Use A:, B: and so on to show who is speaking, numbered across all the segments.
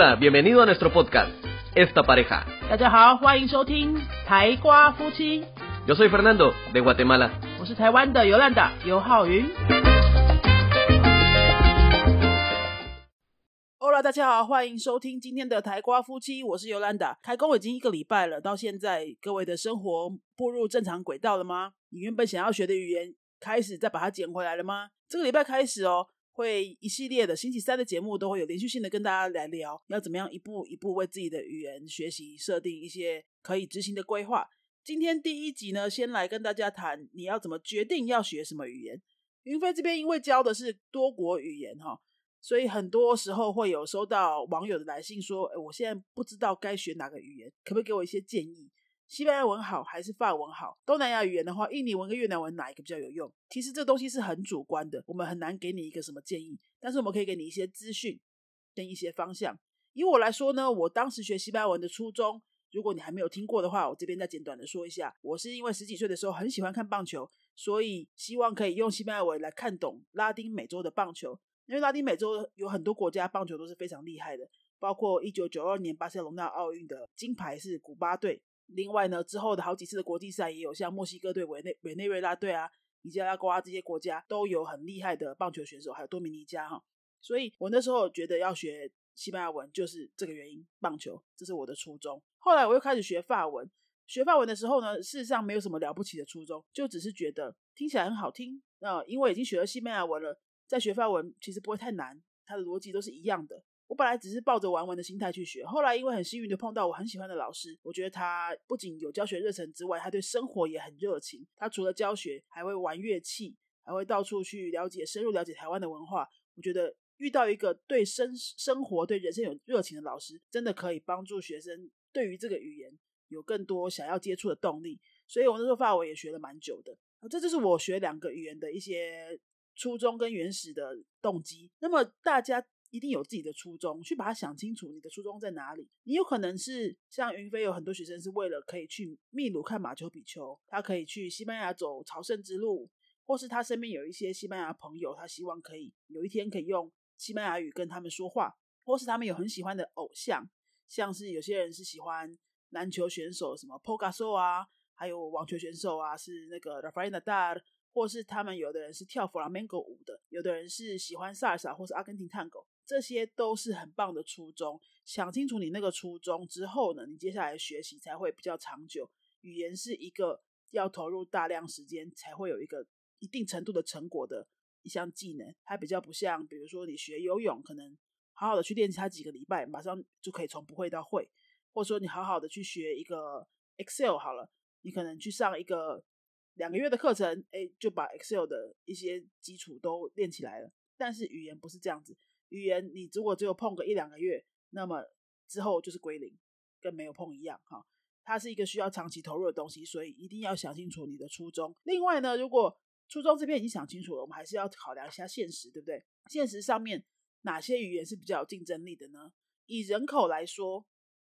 A: Hola, bienvenido a nuestro podcast, Esta Pareja.
B: 大家好，欢迎收听台瓜夫妻
A: ，Yo soy Fernando, de Guatemala.
B: 我是台湾的尤兰达尤浩云。Hola，大家好，欢迎收听今天的台瓜夫妻，我是尤兰达。开工已经一个礼拜了，到现在各位的生活步入正常轨道了吗？你原本想要学的语言，开始再把它捡回来了吗？这个礼拜开始哦，会一系列的星期三的节目都会有连续性的跟大家来聊，要怎么样一步一步为自己的语言学习设定一些可以执行的规划。今天第一集呢，先来跟大家谈你要怎么决定要学什么语言。云飞这边因为教的是多国语言哈，所以很多时候会有收到网友的来信说，哎，我现在不知道该学哪个语言，可不可以给我一些建议？西班牙文好还是法文好？东南亚语言的话，印尼文跟越南文哪一个比较有用？其实这东西是很主观的，我们很难给你一个什么建议，但是我们可以给你一些资讯跟一些方向。以我来说呢，我当时学西班牙文的初衷，如果你还没有听过的话，我这边再简短的说一下。我是因为十几岁的时候很喜欢看棒球，所以希望可以用西班牙文来看懂拉丁美洲的棒球。因为拉丁美洲有很多国家棒球都是非常厉害的，包括一九九二年巴塞隆纳奥运的金牌是古巴队。另外呢，之后的好几次的国际赛也有像墨西哥队、委内委内瑞拉队啊、尼加拉瓜这些国家都有很厉害的棒球选手，还有多米尼加哈。所以我那时候觉得要学西班牙文就是这个原因，棒球这是我的初衷。后来我又开始学法文，学法文的时候呢，事实上没有什么了不起的初衷，就只是觉得听起来很好听。那、因为已经学了西班牙文了，再学法文其实不会太难，它的逻辑都是一样的。本来只是抱着玩玩的心态去学，后来因为很幸运的碰到我很喜欢的老师，我觉得他不仅有教学热忱之外，他对生活也很热情。他除了教学，还会玩乐器，还会到处去了解、深入了解台湾的文化。我觉得遇到一个对生生活、对人生有热情的老师，真的可以帮助学生对于这个语言有更多想要接触的动力。所以我那时候法文也学了蛮久的。这就是我学两个语言的一些初衷跟原始的动机。那么大家。一定有自己的初衷，去把它想清楚，你的初衷在哪里？你有可能是像云飞，有很多学生是为了可以去秘鲁看马丘比丘，他可以去西班牙走朝圣之路，或是他身边有一些西班牙朋友，他希望可以有一天可以用西班牙语跟他们说话，或是他们有很喜欢的偶像，像是有些人是喜欢篮球选手，什么 Pogoso 啊，还有网球选手啊，是那个 Rafael Nadal。或是他们有的人是跳弗拉门戈舞的，有的人是喜欢萨尔萨或是阿根廷探戈，这些都是很棒的初衷。想清楚你那个初衷之后呢，你接下来学习才会比较长久。语言是一个要投入大量时间才会有一个一定程度的成果的一项技能，它比较不像，比如说你学游泳，可能好好的去练习它几个礼拜，马上就可以从不会到会，或者说你好好的去学一个 Excel 好了，你可能去上一个。两个月的课程，哎，就把 Excel 的一些基础都练起来了。但是语言不是这样子，语言你如果只有碰个一两个月，那么之后就是归零，跟没有碰一样哈。它是一个需要长期投入的东西，所以一定要想清楚你的初衷。另外呢，如果初衷这边已经想清楚了，我们还是要考量一下现实，对不对？现实上面哪些语言是比较有竞争力的呢？以人口来说。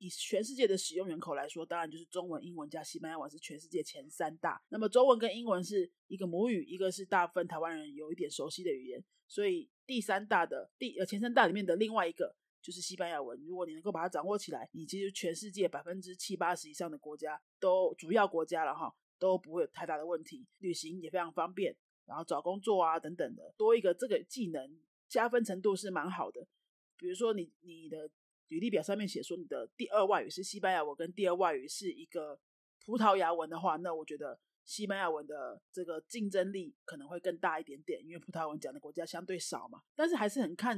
B: 以全世界的使用人口来说，当然就是中文、英文加西班牙文是全世界前三大。那么中文跟英文是一个母语，一个是大部分台湾人有一点熟悉的语言，所以第三大的第呃前三大里面的另外一个就是西班牙文。如果你能够把它掌握起来，你其实全世界百分之七八十以上的国家都主要国家了哈，都不会有太大的问题，旅行也非常方便，然后找工作啊等等的，多一个这个技能加分程度是蛮好的。比如说你你的。履历表上面写说你的第二外语是西班牙文，跟第二外语是一个葡萄牙文的话，那我觉得西班牙文的这个竞争力可能会更大一点点，因为葡萄牙文讲的国家相对少嘛。但是还是很看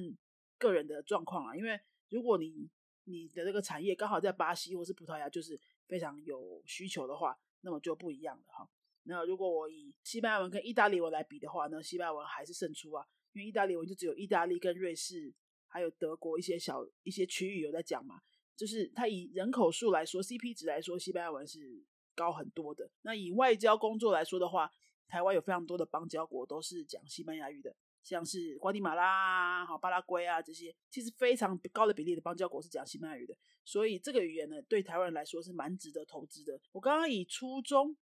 B: 个人的状况啊，因为如果你你的这个产业刚好在巴西或是葡萄牙，就是非常有需求的话，那么就不一样了哈。那如果我以西班牙文跟意大利文来比的话，那西班牙文还是胜出啊，因为意大利文就只有意大利跟瑞士。还有德国一些小一些区域有在讲嘛，就是它以人口数来说，CP 值来说，西班牙文是高很多的。那以外交工作来说的话，台湾有非常多的邦交国都是讲西班牙语的，像是瓜地马拉、好巴拉圭啊这些，其实非常高的比例的邦交国是讲西班牙语的。所以这个语言呢，对台湾人来说是蛮值得投资的。我刚刚以初衷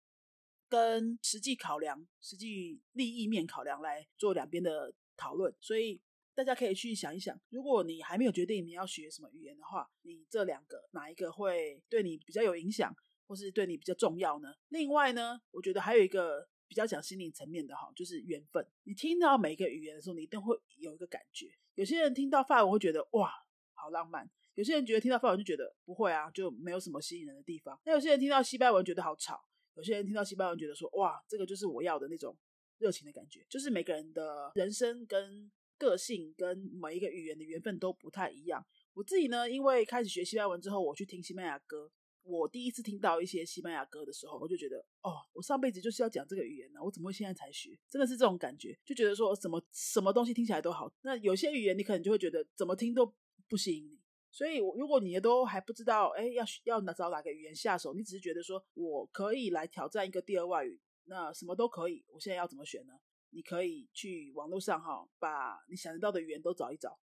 B: 跟实际考量、实际利益面考量来做两边的讨论，所以。大家可以去想一想，如果你还没有决定你要学什么语言的话，你这两个哪一个会对你比较有影响，或是对你比较重要呢？另外呢，我觉得还有一个比较讲心理层面的哈，就是缘分。你听到每一个语言的时候，你一定会有一个感觉。有些人听到法文会觉得哇，好浪漫；有些人觉得听到法文就觉得不会啊，就没有什么吸引人的地方。那有些人听到西班牙文觉得好吵，有些人听到西班牙文觉得说哇，这个就是我要的那种热情的感觉。就是每个人的人生跟个性跟每一个语言的缘分都不太一样。我自己呢，因为开始学西班牙文之后，我去听西班牙歌。我第一次听到一些西班牙歌的时候，我就觉得，哦，我上辈子就是要讲这个语言呢，我怎么会现在才学？真的是这种感觉，就觉得说什么什么东西听起来都好。那有些语言你可能就会觉得怎么听都不吸引你。所以，如果你都还不知道，哎，要要哪找哪个语言下手，你只是觉得说我可以来挑战一个第二外语，那什么都可以。我现在要怎么选呢？你可以去网络上哈，把你想得到的语言都找一找，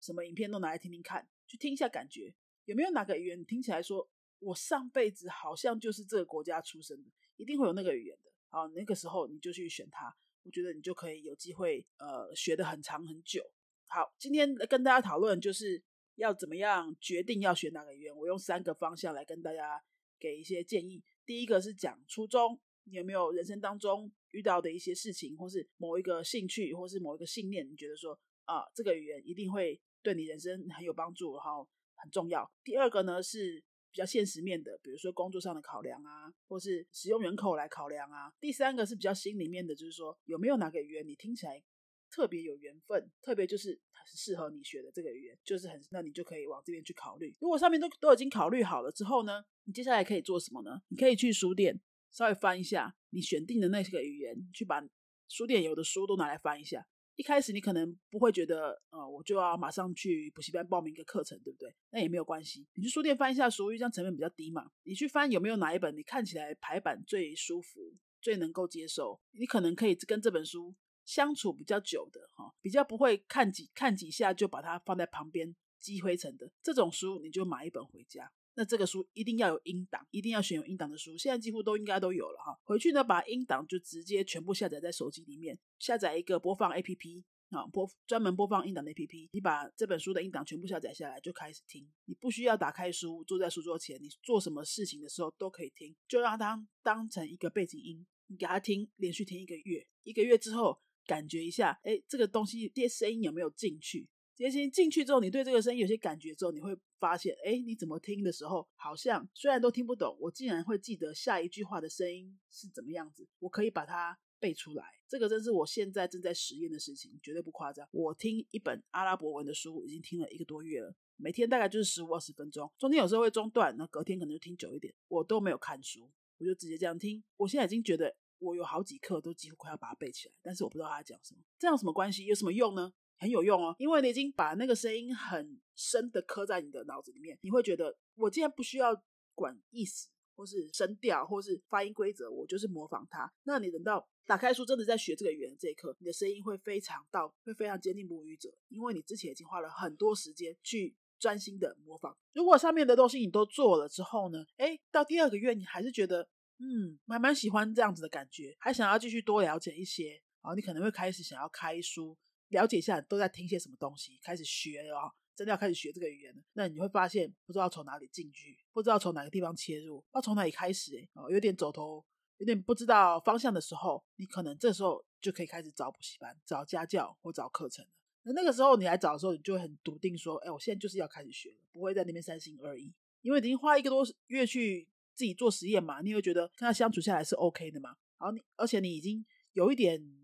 B: 什么影片都拿来听听看，去听一下感觉有没有哪个语言听起来说。我上辈子好像就是这个国家出生的，一定会有那个语言的。好，那个时候你就去选它，我觉得你就可以有机会呃学的很长很久。好，今天跟大家讨论就是要怎么样决定要选哪个语言。我用三个方向来跟大家给一些建议。第一个是讲初衷，你有没有人生当中遇到的一些事情，或是某一个兴趣，或是某一个信念，你觉得说啊这个语言一定会对你人生很有帮助，然后很重要。第二个呢是。比较现实面的，比如说工作上的考量啊，或是使用人口来考量啊。第三个是比较心里面的，就是说有没有哪个语言你听起来特别有缘分，特别就是它是适合你学的这个语言，就是很，那你就可以往这边去考虑。如果上面都都已经考虑好了之后呢，你接下来可以做什么呢？你可以去书店稍微翻一下你选定的那些个语言，去把书店有的书都拿来翻一下。一开始你可能不会觉得，呃，我就要马上去补习班报名一个课程，对不对？那也没有关系，你去书店翻一下书，因为这样成本比较低嘛。你去翻有没有哪一本你看起来排版最舒服、最能够接受，你可能可以跟这本书相处比较久的，哈，比较不会看几看几下就把它放在旁边积灰尘的这种书，你就买一本回家。那这个书一定要有音档，一定要选有音档的书。现在几乎都应该都有了哈。回去呢，把音档就直接全部下载在手机里面，下载一个播放 A P P 啊，播专门播放音档的 A P P。你把这本书的音档全部下载下来，就开始听。你不需要打开书，坐在书桌前，你做什么事情的时候都可以听，就让它当成一个背景音，你给它听，连续听一个月。一个月之后，感觉一下，哎，这个东西这些声音有没有进去？这些进去之后，你对这个声音有些感觉之后，你会发现，哎，你怎么听的时候，好像虽然都听不懂，我竟然会记得下一句话的声音是怎么样子，我可以把它背出来。这个真是我现在正在实验的事情，绝对不夸张。我听一本阿拉伯文的书已经听了一个多月了，每天大概就是十五二十分钟，中间有时候会中断，那隔天可能就听久一点。我都没有看书，我就直接这样听。我现在已经觉得我有好几课都几乎快要把它背起来，但是我不知道他讲什么。这样什么关系？有什么用呢？很有用哦，因为你已经把那个声音很深的刻在你的脑子里面，你会觉得我既然不需要管意思，或是声调，或是发音规则，我就是模仿它。那你等到打开书，真的在学这个语言这一刻，你的声音会非常到，会非常接近母语者，因为你之前已经花了很多时间去专心的模仿。如果上面的东西你都做了之后呢，哎，到第二个月你还是觉得，嗯，蛮蛮喜欢这样子的感觉，还想要继续多了解一些，然你可能会开始想要开书。了解一下都在听些什么东西，开始学哦，真的要开始学这个语言。那你会发现不知道从哪里进去，不知道从哪个地方切入，不知道从哪里开始，哦，有点走头，有点不知道方向的时候，你可能这时候就可以开始找补习班、找家教或找课程。那那个时候你来找的时候，你就很笃定说，哎，我现在就是要开始学了，不会在那边三心二意，因为已经花一个多月去自己做实验嘛，你会觉得跟他相处下来是 OK 的嘛。然后你，而且你已经有一点。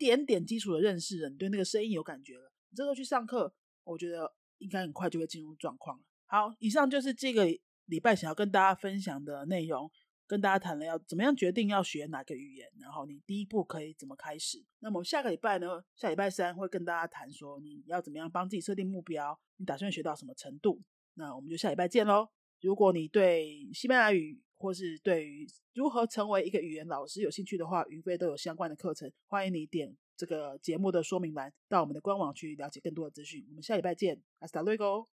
B: 点点基础的认识了，你对那个声音有感觉了，你这时候去上课，我觉得应该很快就会进入状况了。好，以上就是这个礼拜想要跟大家分享的内容，跟大家谈了要怎么样决定要学哪个语言，然后你第一步可以怎么开始。那么下个礼拜呢，下礼拜三会跟大家谈说你要怎么样帮自己设定目标，你打算学到什么程度？那我们就下礼拜见喽。如果你对西班牙语，或是对于如何成为一个语言老师有兴趣的话，云飞都有相关的课程，欢迎你点这个节目的说明栏，到我们的官网去了解更多的资讯。我们下礼拜见，Hasta luego。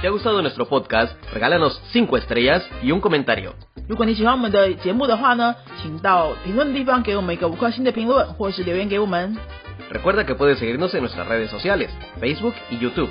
A: te ha gustado nuestro podcast, regálanos cinco estrellas y un comentario.
B: 如果你喜欢我们的节目的话呢，请到评论的地方给我们一个五颗星的评论，或是留言给我们。
A: Recuerda que puedes seguirnos en nuestras redes sociales, Facebook y YouTube.